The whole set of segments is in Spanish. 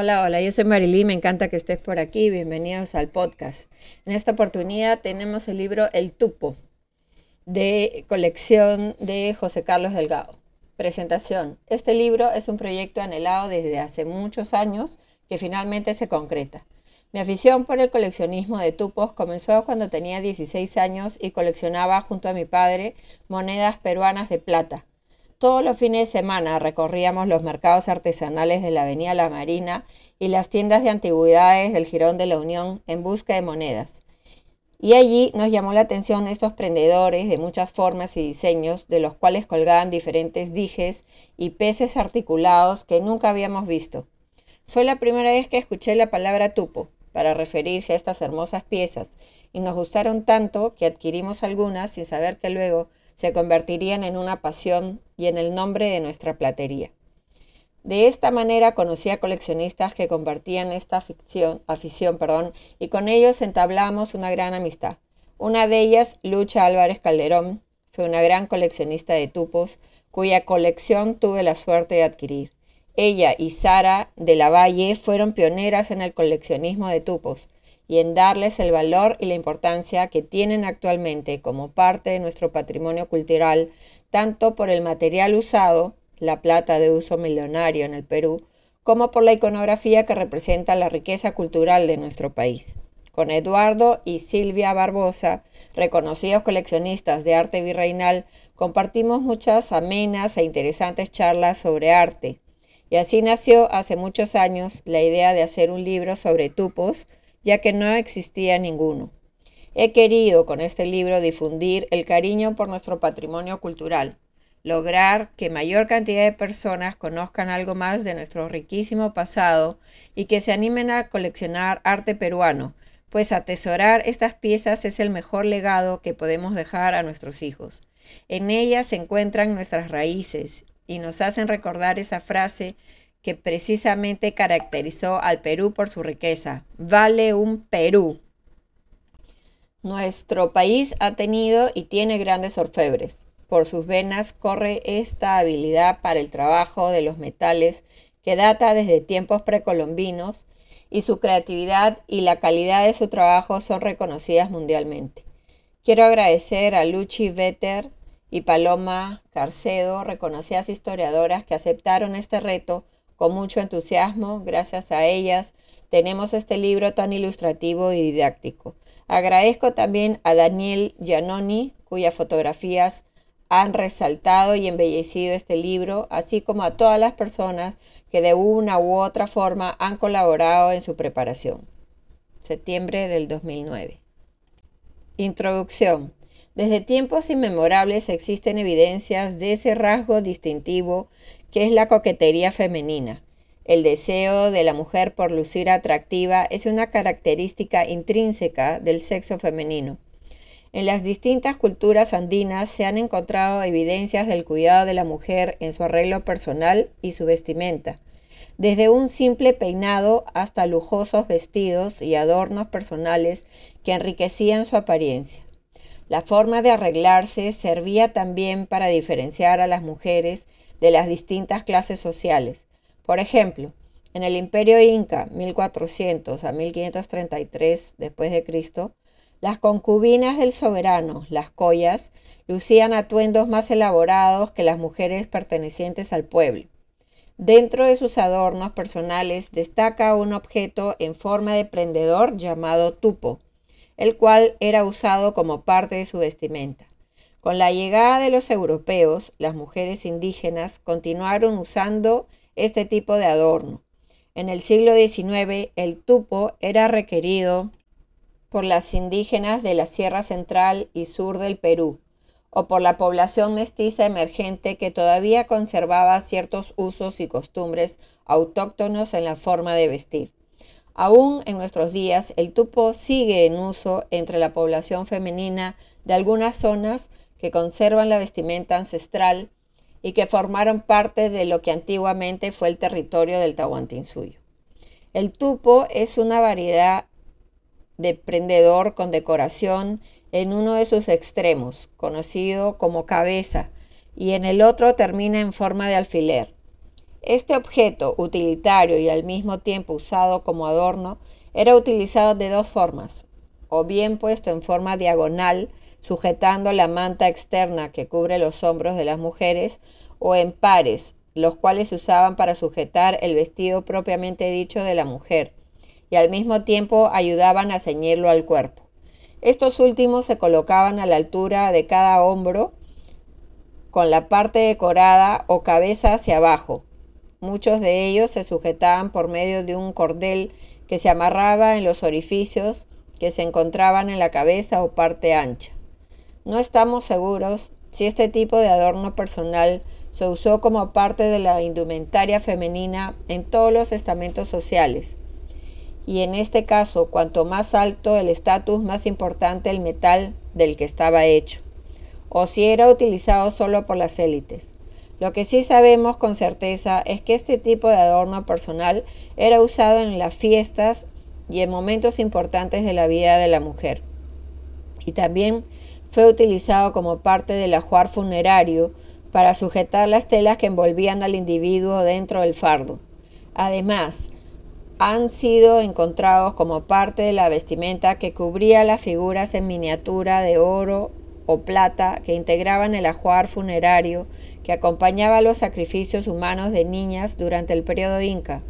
Hola, hola, yo soy Marilí, me encanta que estés por aquí, bienvenidos al podcast. En esta oportunidad tenemos el libro El Tupo, de colección de José Carlos Delgado. Presentación. Este libro es un proyecto anhelado desde hace muchos años que finalmente se concreta. Mi afición por el coleccionismo de tupos comenzó cuando tenía 16 años y coleccionaba junto a mi padre monedas peruanas de plata. Todos los fines de semana recorríamos los mercados artesanales de la Avenida La Marina y las tiendas de antigüedades del Girón de la Unión en busca de monedas. Y allí nos llamó la atención estos prendedores de muchas formas y diseños, de los cuales colgaban diferentes dijes y peces articulados que nunca habíamos visto. Fue la primera vez que escuché la palabra tupo para referirse a estas hermosas piezas y nos gustaron tanto que adquirimos algunas sin saber que luego se convertirían en una pasión y en el nombre de nuestra platería. De esta manera conocí a coleccionistas que compartían esta ficción, afición perdón, y con ellos entablamos una gran amistad. Una de ellas, Lucha Álvarez Calderón, fue una gran coleccionista de tupos, cuya colección tuve la suerte de adquirir. Ella y Sara de la Valle fueron pioneras en el coleccionismo de tupos y en darles el valor y la importancia que tienen actualmente como parte de nuestro patrimonio cultural, tanto por el material usado, la plata de uso millonario en el Perú, como por la iconografía que representa la riqueza cultural de nuestro país. Con Eduardo y Silvia Barbosa, reconocidos coleccionistas de arte virreinal, compartimos muchas amenas e interesantes charlas sobre arte, y así nació hace muchos años la idea de hacer un libro sobre tupos, ya que no existía ninguno. He querido con este libro difundir el cariño por nuestro patrimonio cultural, lograr que mayor cantidad de personas conozcan algo más de nuestro riquísimo pasado y que se animen a coleccionar arte peruano, pues atesorar estas piezas es el mejor legado que podemos dejar a nuestros hijos. En ellas se encuentran nuestras raíces y nos hacen recordar esa frase que precisamente caracterizó al Perú por su riqueza. Vale un Perú. Nuestro país ha tenido y tiene grandes orfebres. Por sus venas corre esta habilidad para el trabajo de los metales que data desde tiempos precolombinos y su creatividad y la calidad de su trabajo son reconocidas mundialmente. Quiero agradecer a Luchi Vetter, y Paloma Carcedo, reconocidas historiadoras que aceptaron este reto con mucho entusiasmo. Gracias a ellas tenemos este libro tan ilustrativo y didáctico. Agradezco también a Daniel Giannoni, cuyas fotografías han resaltado y embellecido este libro, así como a todas las personas que de una u otra forma han colaborado en su preparación. Septiembre del 2009. Introducción. Desde tiempos inmemorables existen evidencias de ese rasgo distintivo que es la coquetería femenina. El deseo de la mujer por lucir atractiva es una característica intrínseca del sexo femenino. En las distintas culturas andinas se han encontrado evidencias del cuidado de la mujer en su arreglo personal y su vestimenta, desde un simple peinado hasta lujosos vestidos y adornos personales que enriquecían su apariencia. La forma de arreglarse servía también para diferenciar a las mujeres de las distintas clases sociales. Por ejemplo, en el Imperio Inca, 1400 a 1533 después de Cristo, las concubinas del soberano, las collas, lucían atuendos más elaborados que las mujeres pertenecientes al pueblo. Dentro de sus adornos personales destaca un objeto en forma de prendedor llamado tupo, el cual era usado como parte de su vestimenta. Con la llegada de los europeos, las mujeres indígenas continuaron usando este tipo de adorno. En el siglo XIX, el tupo era requerido por las indígenas de la Sierra Central y Sur del Perú, o por la población mestiza emergente que todavía conservaba ciertos usos y costumbres autóctonos en la forma de vestir. Aún en nuestros días, el tupo sigue en uso entre la población femenina de algunas zonas que conservan la vestimenta ancestral y que formaron parte de lo que antiguamente fue el territorio del Tahuantinsuyo. El tupo es una variedad de prendedor con decoración en uno de sus extremos, conocido como cabeza, y en el otro termina en forma de alfiler. Este objeto, utilitario y al mismo tiempo usado como adorno, era utilizado de dos formas, o bien puesto en forma diagonal, sujetando la manta externa que cubre los hombros de las mujeres, o en pares, los cuales se usaban para sujetar el vestido propiamente dicho de la mujer, y al mismo tiempo ayudaban a ceñirlo al cuerpo. Estos últimos se colocaban a la altura de cada hombro, con la parte decorada o cabeza hacia abajo. Muchos de ellos se sujetaban por medio de un cordel que se amarraba en los orificios que se encontraban en la cabeza o parte ancha. No estamos seguros si este tipo de adorno personal se usó como parte de la indumentaria femenina en todos los estamentos sociales. Y en este caso, cuanto más alto el estatus, más importante el metal del que estaba hecho, o si era utilizado solo por las élites. Lo que sí sabemos con certeza es que este tipo de adorno personal era usado en las fiestas y en momentos importantes de la vida de la mujer. Y también fue utilizado como parte del ajuar funerario para sujetar las telas que envolvían al individuo dentro del fardo. Además, han sido encontrados como parte de la vestimenta que cubría las figuras en miniatura de oro o plata que integraban el ajuar funerario que acompañaba los sacrificios humanos de niñas durante el periodo inca,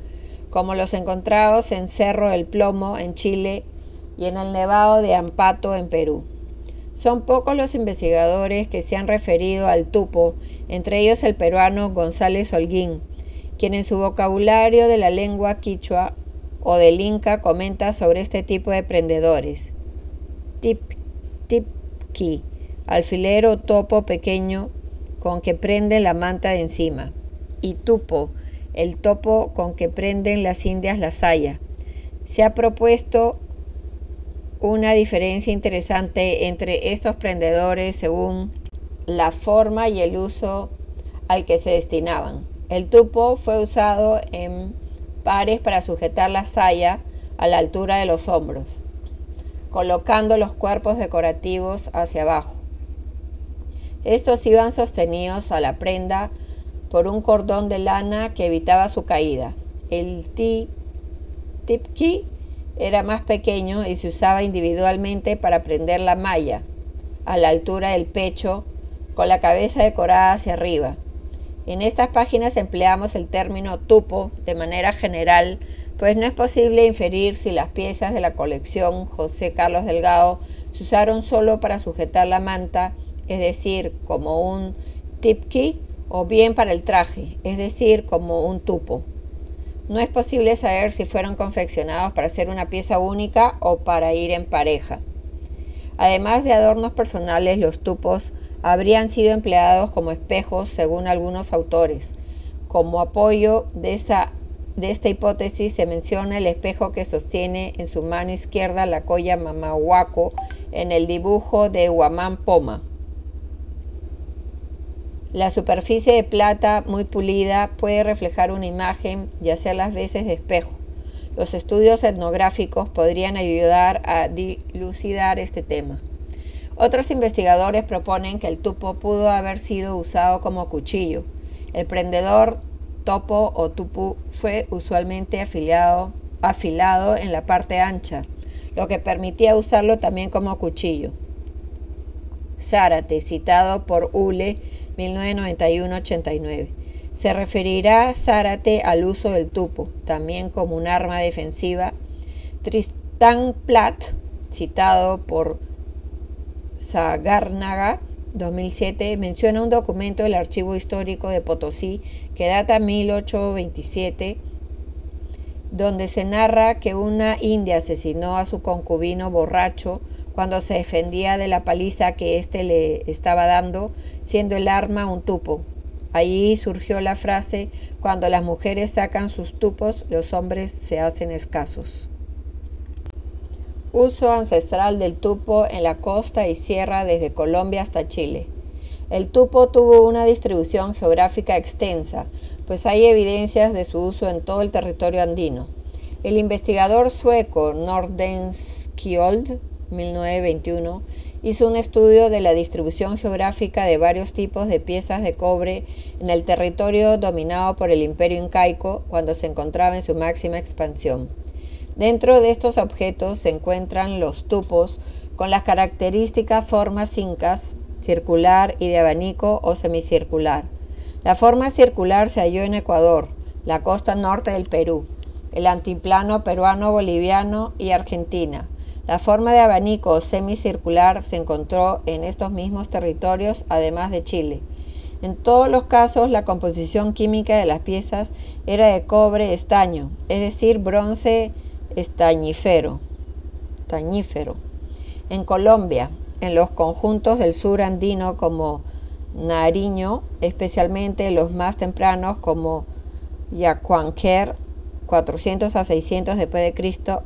como los encontrados en Cerro del Plomo en Chile y en el Nevado de Ampato en Perú. Son pocos los investigadores que se han referido al tupo, entre ellos el peruano González Holguín, quien en su vocabulario de la lengua quichua o del inca comenta sobre este tipo de prendedores. Tip, tipki, alfilero topo pequeño con que prende la manta de encima. Y tupo, el topo con que prenden las indias la saya. Se ha propuesto una diferencia interesante entre estos prendedores según la forma y el uso al que se destinaban. El tupo fue usado en pares para sujetar la saya a la altura de los hombros, colocando los cuerpos decorativos hacia abajo. Estos iban sostenidos a la prenda por un cordón de lana que evitaba su caída. El tipki era más pequeño y se usaba individualmente para prender la malla a la altura del pecho con la cabeza decorada hacia arriba. En estas páginas empleamos el término tupo de manera general, pues no es posible inferir si las piezas de la colección José Carlos Delgado se usaron solo para sujetar la manta, es decir, como un tipki, o bien para el traje, es decir, como un tupo. No es posible saber si fueron confeccionados para ser una pieza única o para ir en pareja. Además de adornos personales, los tupos habrían sido empleados como espejos según algunos autores. Como apoyo de, esa, de esta hipótesis se menciona el espejo que sostiene en su mano izquierda la colla mamahuaco en el dibujo de Huamán Poma. La superficie de plata muy pulida puede reflejar una imagen y hacer las veces de espejo. Los estudios etnográficos podrían ayudar a dilucidar este tema. Otros investigadores proponen que el tupo pudo haber sido usado como cuchillo. El prendedor topo o tupu fue usualmente afilado, en la parte ancha, lo que permitía usarlo también como cuchillo. Zárate, citado por Ule 1991-89. Se referirá Zárate al uso del tupo, también como un arma defensiva. Tristán Platt, citado por Zagárnaga, 2007, menciona un documento del Archivo Histórico de Potosí que data 1827, donde se narra que una india asesinó a su concubino borracho cuando se defendía de la paliza que éste le estaba dando, siendo el arma un tupo. Allí surgió la frase, cuando las mujeres sacan sus tupos, los hombres se hacen escasos. Uso ancestral del tupo en la costa y sierra desde Colombia hasta Chile. El tupo tuvo una distribución geográfica extensa, pues hay evidencias de su uso en todo el territorio andino. El investigador sueco Nordenskjold 1921, hizo un estudio de la distribución geográfica de varios tipos de piezas de cobre en el territorio dominado por el imperio incaico cuando se encontraba en su máxima expansión. Dentro de estos objetos se encuentran los tupos con las características formas incas, circular y de abanico o semicircular. La forma circular se halló en Ecuador, la costa norte del Perú, el antiplano peruano, boliviano y Argentina. La forma de abanico semicircular se encontró en estos mismos territorios, además de Chile. En todos los casos, la composición química de las piezas era de cobre estaño, es decir, bronce estañífero. estañífero. En Colombia, en los conjuntos del sur andino como Nariño, especialmente los más tempranos como Yacuanquer, 400 a 600 después de Cristo,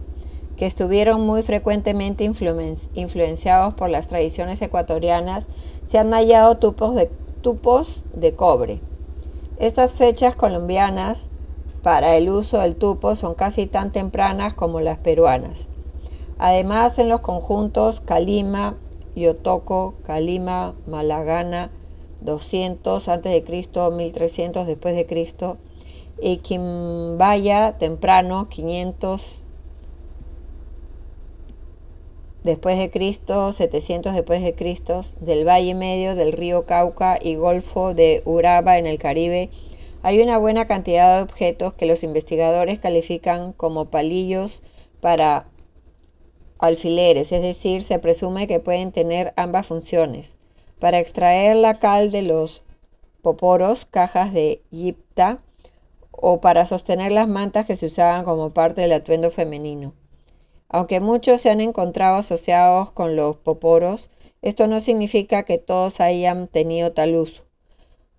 que estuvieron muy frecuentemente influenciados por las tradiciones ecuatorianas, se han hallado tupos de, tupos de cobre. Estas fechas colombianas para el uso del tupo son casi tan tempranas como las peruanas. Además, en los conjuntos Calima, Yotoco, Calima, Malagana, 200 a.C., 1300 después de Cristo, y Quimbaya temprano, 500 después de Cristo, 700 después de Cristo, del Valle Medio del río Cauca y Golfo de Uraba en el Caribe, hay una buena cantidad de objetos que los investigadores califican como palillos para alfileres, es decir, se presume que pueden tener ambas funciones. Para extraer la cal de los poporos, cajas de yipta, o para sostener las mantas que se usaban como parte del atuendo femenino. Aunque muchos se han encontrado asociados con los poporos, esto no significa que todos hayan tenido tal uso.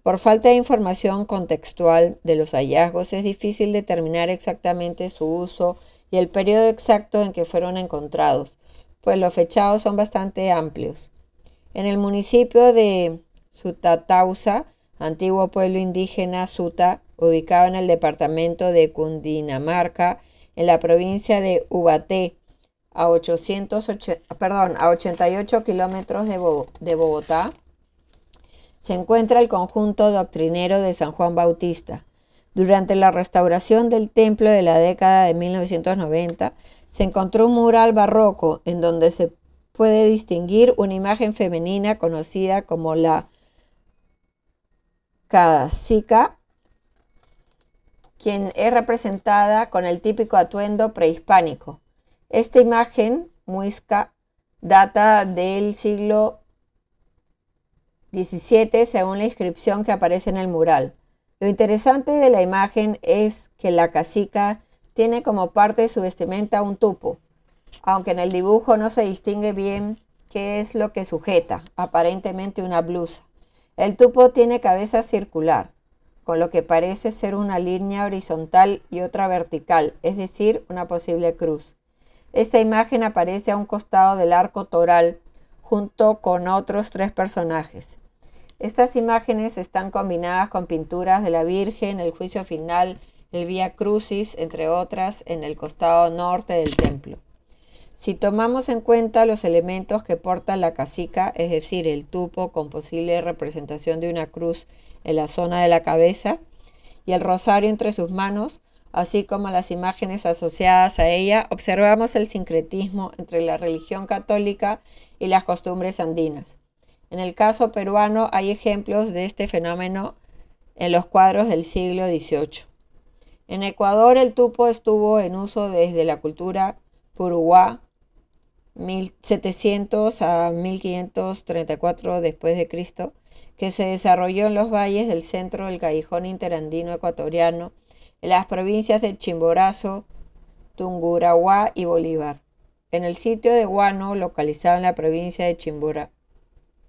Por falta de información contextual de los hallazgos es difícil determinar exactamente su uso y el periodo exacto en que fueron encontrados, pues los fechados son bastante amplios. En el municipio de Sutatausa, antiguo pueblo indígena Suta, ubicado en el departamento de Cundinamarca, en la provincia de Ubaté, a, 880, perdón, a 88 kilómetros de, de Bogotá, se encuentra el conjunto doctrinero de San Juan Bautista. Durante la restauración del templo de la década de 1990, se encontró un mural barroco en donde se puede distinguir una imagen femenina conocida como la casica, quien es representada con el típico atuendo prehispánico. Esta imagen, muisca, data del siglo 17 según la inscripción que aparece en el mural. Lo interesante de la imagen es que la casica tiene como parte de su vestimenta un tupo, aunque en el dibujo no se distingue bien qué es lo que sujeta, aparentemente una blusa. El tupo tiene cabeza circular, con lo que parece ser una línea horizontal y otra vertical, es decir, una posible cruz. Esta imagen aparece a un costado del arco toral junto con otros tres personajes. Estas imágenes están combinadas con pinturas de la Virgen, el juicio final, el Vía Crucis, entre otras, en el costado norte del templo. Si tomamos en cuenta los elementos que porta la casica, es decir, el tupo con posible representación de una cruz en la zona de la cabeza y el rosario entre sus manos, así como las imágenes asociadas a ella, observamos el sincretismo entre la religión católica y las costumbres andinas. En el caso peruano hay ejemplos de este fenómeno en los cuadros del siglo XVIII. En Ecuador el tupo estuvo en uso desde la cultura puruá 1700 a 1534 después que se desarrolló en los valles del centro del callejón interandino ecuatoriano, en las provincias de Chimborazo, Tungurahua y Bolívar. En el sitio de Guano, localizado en la provincia de Chimborazo,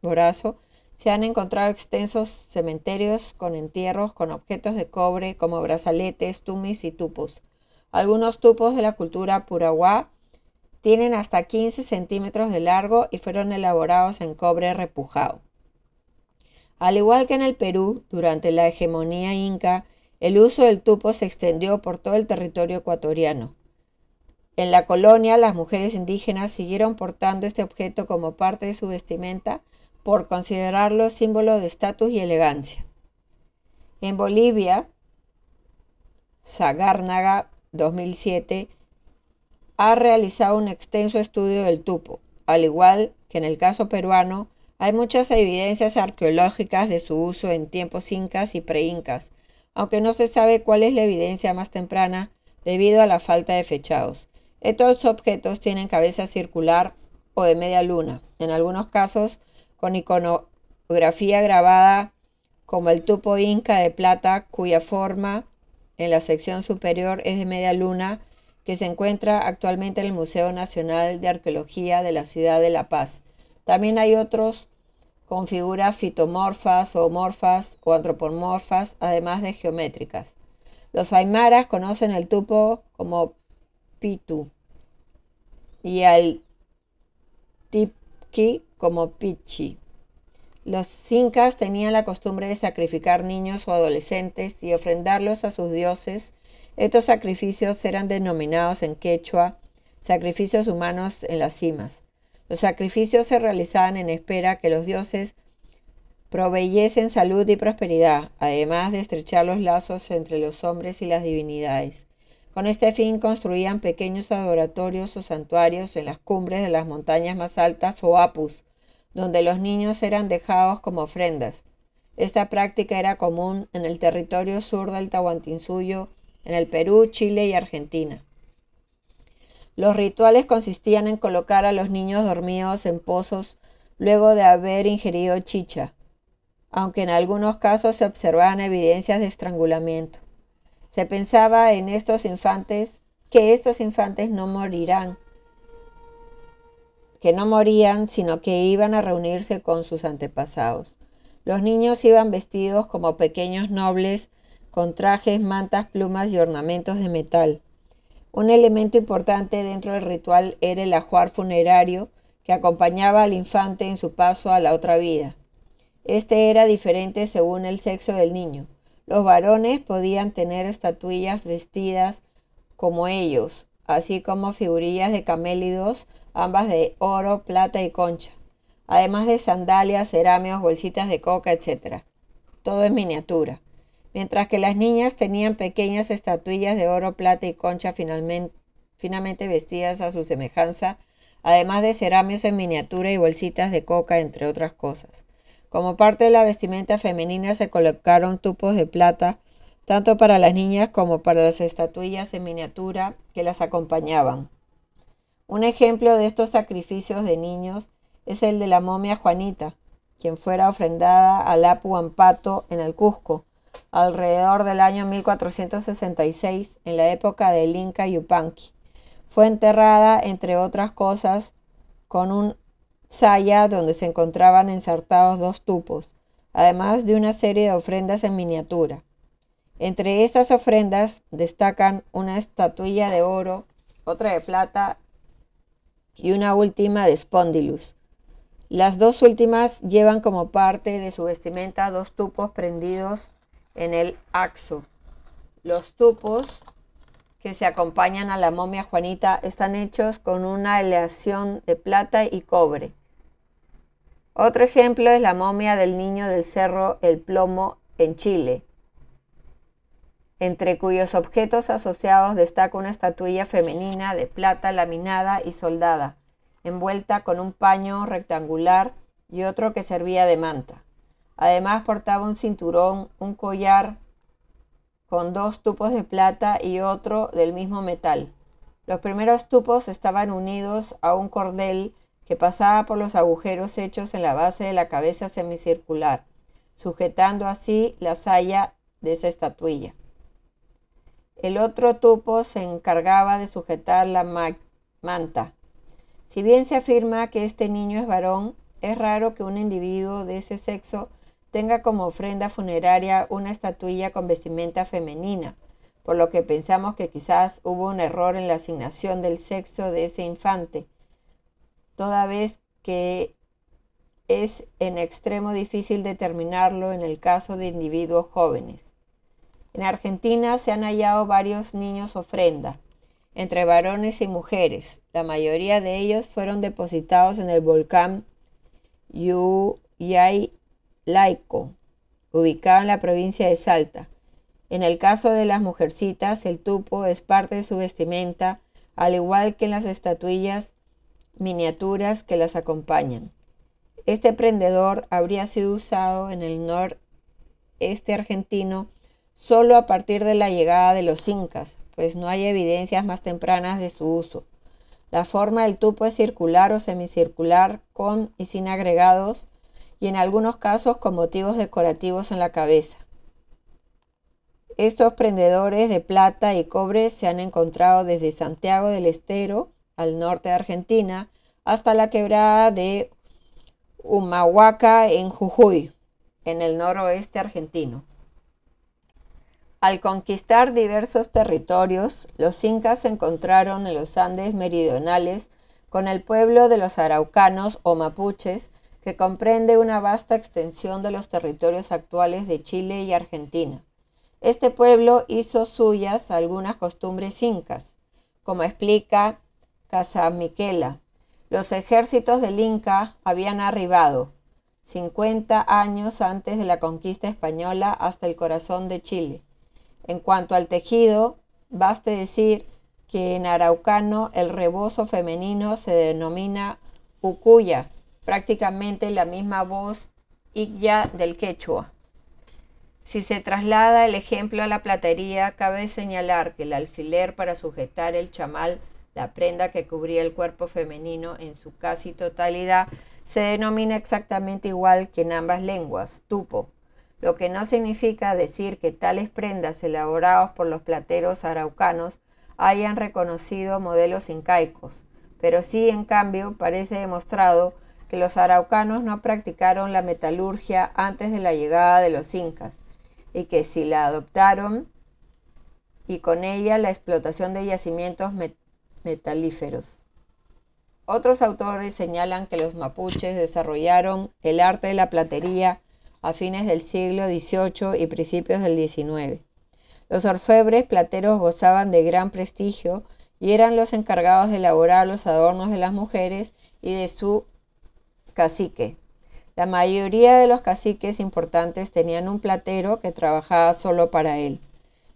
Borazo, se han encontrado extensos cementerios con entierros con objetos de cobre como brazaletes, tumis y tupos. Algunos tupos de la cultura puraguá tienen hasta 15 centímetros de largo y fueron elaborados en cobre repujado. Al igual que en el Perú, durante la hegemonía inca, el uso del tupo se extendió por todo el territorio ecuatoriano. En la colonia, las mujeres indígenas siguieron portando este objeto como parte de su vestimenta por considerarlo símbolo de estatus y elegancia. En Bolivia, Sagárnaga 2007 ha realizado un extenso estudio del tupo. Al igual que en el caso peruano, hay muchas evidencias arqueológicas de su uso en tiempos incas y preincas, aunque no se sabe cuál es la evidencia más temprana debido a la falta de fechados. Estos objetos tienen cabeza circular o de media luna, en algunos casos con iconografía grabada como el tupo inca de plata cuya forma en la sección superior es de media luna que se encuentra actualmente en el Museo Nacional de Arqueología de la ciudad de La Paz. También hay otros con figuras fitomorfas o morfas o antropomorfas, además de geométricas. Los aymaras conocen el tupo como pitu y al tipki como pichi. Los incas tenían la costumbre de sacrificar niños o adolescentes y ofrendarlos a sus dioses. Estos sacrificios eran denominados en quechua sacrificios humanos en las cimas. Los sacrificios se realizaban en espera que los dioses proveyesen salud y prosperidad, además de estrechar los lazos entre los hombres y las divinidades. Con este fin construían pequeños adoratorios o santuarios en las cumbres de las montañas más altas o apus, donde los niños eran dejados como ofrendas. Esta práctica era común en el territorio sur del Tahuantinsuyo, en el Perú, Chile y Argentina. Los rituales consistían en colocar a los niños dormidos en pozos luego de haber ingerido chicha, aunque en algunos casos se observaban evidencias de estrangulamiento. Se pensaba en estos infantes que estos infantes no morirán, que no morían, sino que iban a reunirse con sus antepasados. Los niños iban vestidos como pequeños nobles, con trajes, mantas, plumas y ornamentos de metal. Un elemento importante dentro del ritual era el ajuar funerario que acompañaba al infante en su paso a la otra vida. Este era diferente según el sexo del niño. Los varones podían tener estatuillas vestidas como ellos, así como figurillas de camélidos ambas de oro, plata y concha, además de sandalias, cerámicos, bolsitas de coca, etc. Todo en miniatura. Mientras que las niñas tenían pequeñas estatuillas de oro, plata y concha finalmente, finamente vestidas a su semejanza, además de cerámicos en miniatura y bolsitas de coca, entre otras cosas. Como parte de la vestimenta femenina se colocaron tupos de plata, tanto para las niñas como para las estatuillas en miniatura que las acompañaban. Un ejemplo de estos sacrificios de niños es el de la momia Juanita, quien fuera ofrendada al Apu Ampato en el Cusco, alrededor del año 1466, en la época del Inca Yupanqui. Fue enterrada, entre otras cosas, con un saya donde se encontraban ensartados dos tupos, además de una serie de ofrendas en miniatura. Entre estas ofrendas destacan una estatuilla de oro, otra de plata y una última de Spondylus. Las dos últimas llevan como parte de su vestimenta dos tupos prendidos en el axo. Los tupos que se acompañan a la momia Juanita están hechos con una aleación de plata y cobre. Otro ejemplo es la momia del niño del cerro El Plomo en Chile, entre cuyos objetos asociados destaca una estatuilla femenina de plata laminada y soldada, envuelta con un paño rectangular y otro que servía de manta. Además portaba un cinturón, un collar con dos tupos de plata y otro del mismo metal. Los primeros tupos estaban unidos a un cordel que pasaba por los agujeros hechos en la base de la cabeza semicircular, sujetando así la saya de esa estatuilla. El otro tupo se encargaba de sujetar la manta. Si bien se afirma que este niño es varón, es raro que un individuo de ese sexo tenga como ofrenda funeraria una estatuilla con vestimenta femenina, por lo que pensamos que quizás hubo un error en la asignación del sexo de ese infante, toda vez que es en extremo difícil determinarlo en el caso de individuos jóvenes. En Argentina se han hallado varios niños ofrenda. entre varones y mujeres. La mayoría de ellos fueron depositados en el volcán Yuyay Laico, ubicado en la provincia de Salta. En el caso de las mujercitas, el tupo es parte de su vestimenta, al igual que en las estatuillas miniaturas que las acompañan. Este prendedor habría sido usado en el noreste argentino solo a partir de la llegada de los incas, pues no hay evidencias más tempranas de su uso. La forma del tupo es circular o semicircular, con y sin agregados, y en algunos casos con motivos decorativos en la cabeza. Estos prendedores de plata y cobre se han encontrado desde Santiago del Estero, al norte de Argentina, hasta la quebrada de Humahuaca en Jujuy, en el noroeste argentino. Al conquistar diversos territorios, los incas se encontraron en los Andes meridionales con el pueblo de los araucanos o mapuches, que comprende una vasta extensión de los territorios actuales de Chile y Argentina. Este pueblo hizo suyas algunas costumbres incas, como explica Casamiquela. Los ejércitos del Inca habían arribado 50 años antes de la conquista española hasta el corazón de Chile en cuanto al tejido, baste decir que en araucano el rebozo femenino se denomina ucuya, prácticamente la misma voz ya del quechua. Si se traslada el ejemplo a la platería, cabe señalar que el alfiler para sujetar el chamal, la prenda que cubría el cuerpo femenino en su casi totalidad, se denomina exactamente igual que en ambas lenguas, tupo, lo que no significa decir que tales prendas elaboradas por los plateros araucanos hayan reconocido modelos incaicos, pero sí, en cambio, parece demostrado que los araucanos no practicaron la metalurgia antes de la llegada de los incas, y que si la adoptaron, y con ella la explotación de yacimientos metalíferos. Otros autores señalan que los mapuches desarrollaron el arte de la platería a fines del siglo XVIII y principios del XIX. Los orfebres plateros gozaban de gran prestigio y eran los encargados de elaborar los adornos de las mujeres y de su cacique. La mayoría de los caciques importantes tenían un platero que trabajaba solo para él.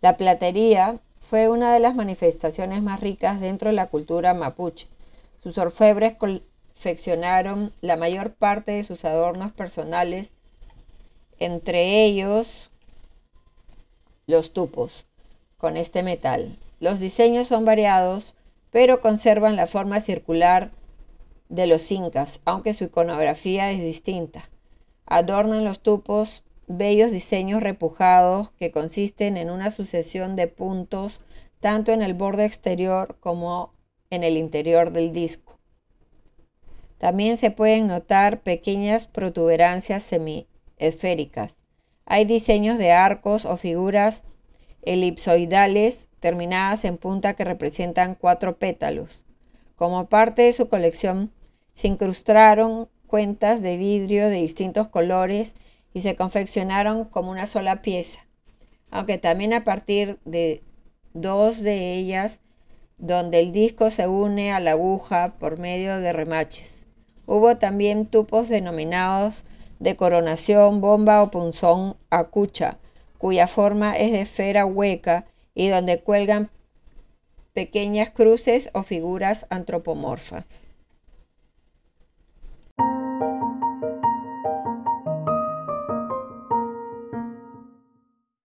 La platería fue una de las manifestaciones más ricas dentro de la cultura mapuche. Sus orfebres confeccionaron la mayor parte de sus adornos personales entre ellos los tupos con este metal. Los diseños son variados, pero conservan la forma circular de los incas, aunque su iconografía es distinta. Adornan los tupos bellos diseños repujados que consisten en una sucesión de puntos tanto en el borde exterior como en el interior del disco. También se pueden notar pequeñas protuberancias semi esféricas. Hay diseños de arcos o figuras elipsoidales terminadas en punta que representan cuatro pétalos. Como parte de su colección, se incrustaron cuentas de vidrio de distintos colores y se confeccionaron como una sola pieza, aunque también a partir de dos de ellas, donde el disco se une a la aguja por medio de remaches. Hubo también tupos denominados de coronación, bomba o punzón acucha, cuya forma es de esfera hueca y donde cuelgan pequeñas cruces o figuras antropomorfas.